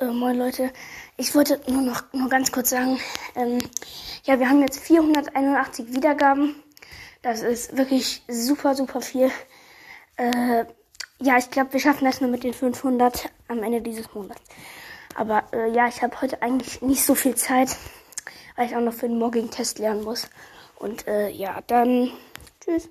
Äh, moin Leute, ich wollte nur noch nur ganz kurz sagen, ähm, ja, wir haben jetzt 481 Wiedergaben. Das ist wirklich super, super viel. Äh, ja, ich glaube, wir schaffen das nur mit den 500 am Ende dieses Monats. Aber äh, ja, ich habe heute eigentlich nicht so viel Zeit, weil ich auch noch für den Mogging-Test lernen muss. Und äh, ja, dann tschüss.